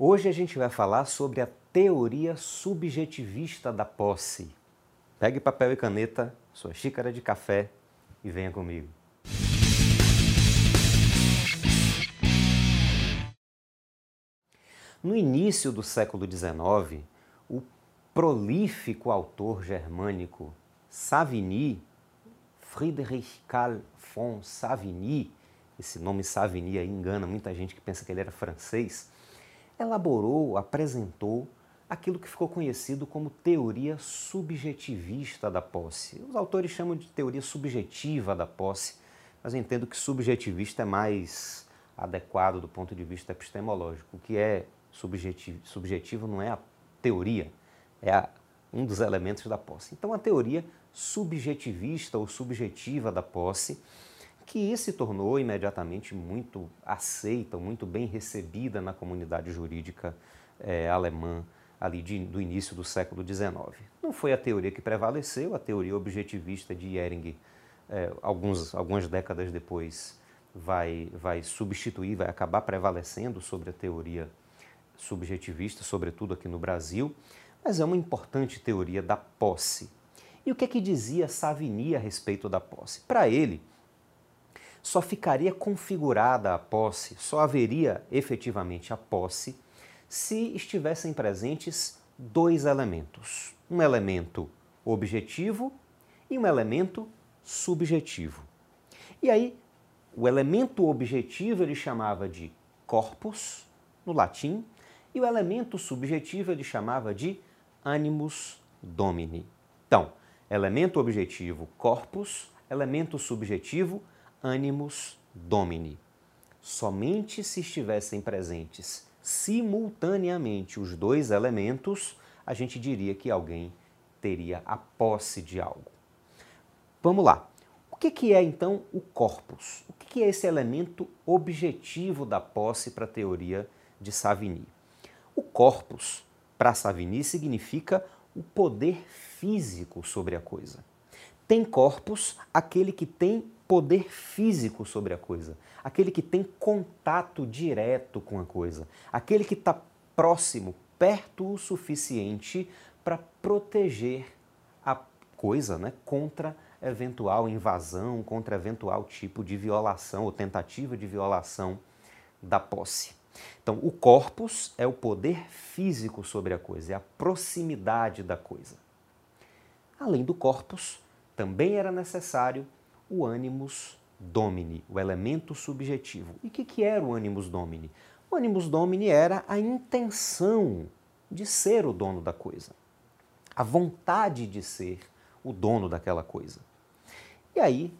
Hoje a gente vai falar sobre a teoria subjetivista da posse. Pegue papel e caneta, sua xícara de café e venha comigo. No início do século XIX, o prolífico autor germânico Savigny, Friedrich Karl von Savigny, esse nome Savigny engana muita gente que pensa que ele era francês, elaborou, apresentou aquilo que ficou conhecido como teoria subjetivista da posse. Os autores chamam de teoria subjetiva da posse, mas eu entendo que subjetivista é mais adequado do ponto de vista epistemológico. O que é subjetivo, subjetivo não é a teoria, é a, um dos elementos da posse. Então, a teoria subjetivista ou subjetiva da posse que se tornou imediatamente muito aceita, muito bem recebida na comunidade jurídica é, alemã ali de, do início do século XIX. Não foi a teoria que prevaleceu, a teoria objetivista de Ehring, é, alguns, algumas décadas depois, vai, vai substituir, vai acabar prevalecendo sobre a teoria subjetivista, sobretudo aqui no Brasil, mas é uma importante teoria da posse. E o que é que dizia Savigny a respeito da posse? Para ele, só ficaria configurada a posse, só haveria efetivamente a posse, se estivessem presentes dois elementos: um elemento objetivo e um elemento subjetivo. E aí, o elemento objetivo ele chamava de corpus, no latim, e o elemento subjetivo ele chamava de animus domini. Então, elemento objetivo, corpus, elemento subjetivo, animus domini. Somente se estivessem presentes simultaneamente os dois elementos, a gente diria que alguém teria a posse de algo. Vamos lá. O que é então o corpus? O que é esse elemento objetivo da posse para a teoria de Savigny? O corpus, para Savigny, significa o poder físico sobre a coisa. Tem corpus aquele que tem poder físico sobre a coisa, aquele que tem contato direto com a coisa, aquele que está próximo, perto o suficiente para proteger a coisa né, contra eventual invasão, contra eventual tipo de violação ou tentativa de violação da posse. Então, o corpus é o poder físico sobre a coisa, é a proximidade da coisa. Além do corpus, também era necessário o animus domini, o elemento subjetivo. E o que, que era o animus domini? O animus domini era a intenção de ser o dono da coisa, a vontade de ser o dono daquela coisa. E aí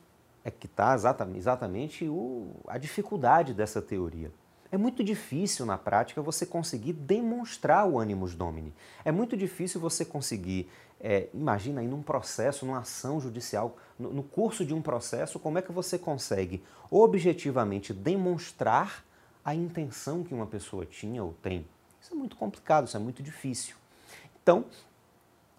é que está exatamente, exatamente o, a dificuldade dessa teoria. É muito difícil na prática você conseguir demonstrar o animus domini. É muito difícil você conseguir, é, imagina aí num processo, numa ação judicial, no, no curso de um processo, como é que você consegue objetivamente demonstrar a intenção que uma pessoa tinha ou tem. Isso é muito complicado, isso é muito difícil. Então,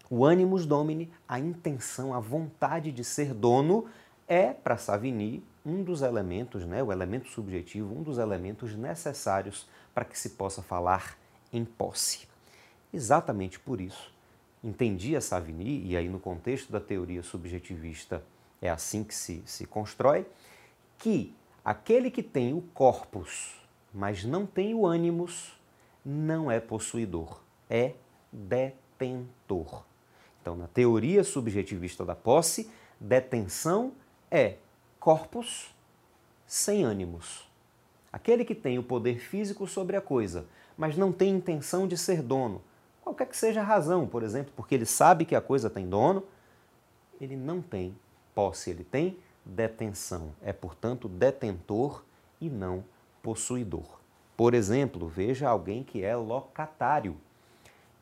o animus domini, a intenção, a vontade de ser dono, é, para Savigny, um dos elementos, né, o elemento subjetivo, um dos elementos necessários para que se possa falar em posse. Exatamente por isso, entendia Savigny, e aí no contexto da teoria subjetivista é assim que se, se constrói, que aquele que tem o corpus, mas não tem o ânimos, não é possuidor, é detentor. Então, na teoria subjetivista da posse, detenção é corpus sem ânimos. Aquele que tem o poder físico sobre a coisa, mas não tem intenção de ser dono, qualquer que seja a razão, por exemplo, porque ele sabe que a coisa tem dono, ele não tem posse, ele tem detenção. É, portanto, detentor e não possuidor. Por exemplo, veja alguém que é locatário.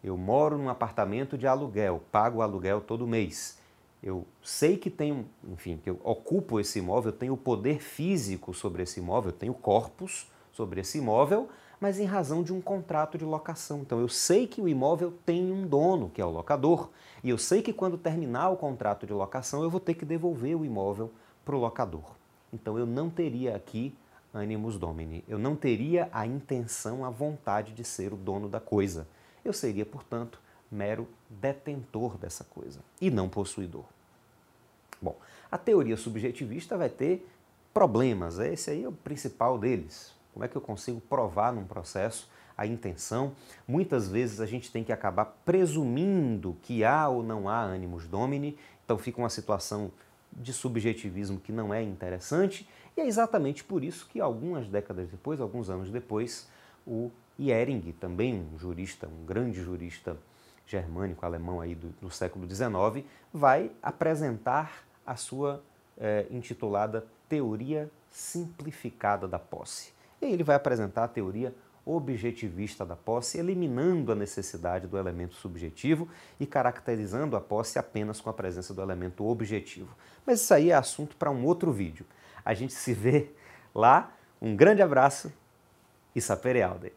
Eu moro num apartamento de aluguel, pago aluguel todo mês eu sei que tenho, enfim, que eu ocupo esse imóvel, eu tenho poder físico sobre esse imóvel, eu tenho corpus sobre esse imóvel, mas em razão de um contrato de locação. Então eu sei que o imóvel tem um dono, que é o locador, e eu sei que quando terminar o contrato de locação eu vou ter que devolver o imóvel para o locador. Então eu não teria aqui animus domini. Eu não teria a intenção, a vontade de ser o dono da coisa. Eu seria, portanto, mero detentor dessa coisa e não possuidor. Bom, a teoria subjetivista vai ter problemas, esse aí é o principal deles. Como é que eu consigo provar num processo a intenção? Muitas vezes a gente tem que acabar presumindo que há ou não há ânimos domini, então fica uma situação de subjetivismo que não é interessante, e é exatamente por isso que algumas décadas depois, alguns anos depois, o Jering, também um jurista, um grande jurista germânico alemão aí do, do século XIX, vai apresentar a sua é, intitulada Teoria Simplificada da Posse. E ele vai apresentar a teoria objetivista da posse, eliminando a necessidade do elemento subjetivo e caracterizando a posse apenas com a presença do elemento objetivo. Mas isso aí é assunto para um outro vídeo. A gente se vê lá. Um grande abraço e sapere aude.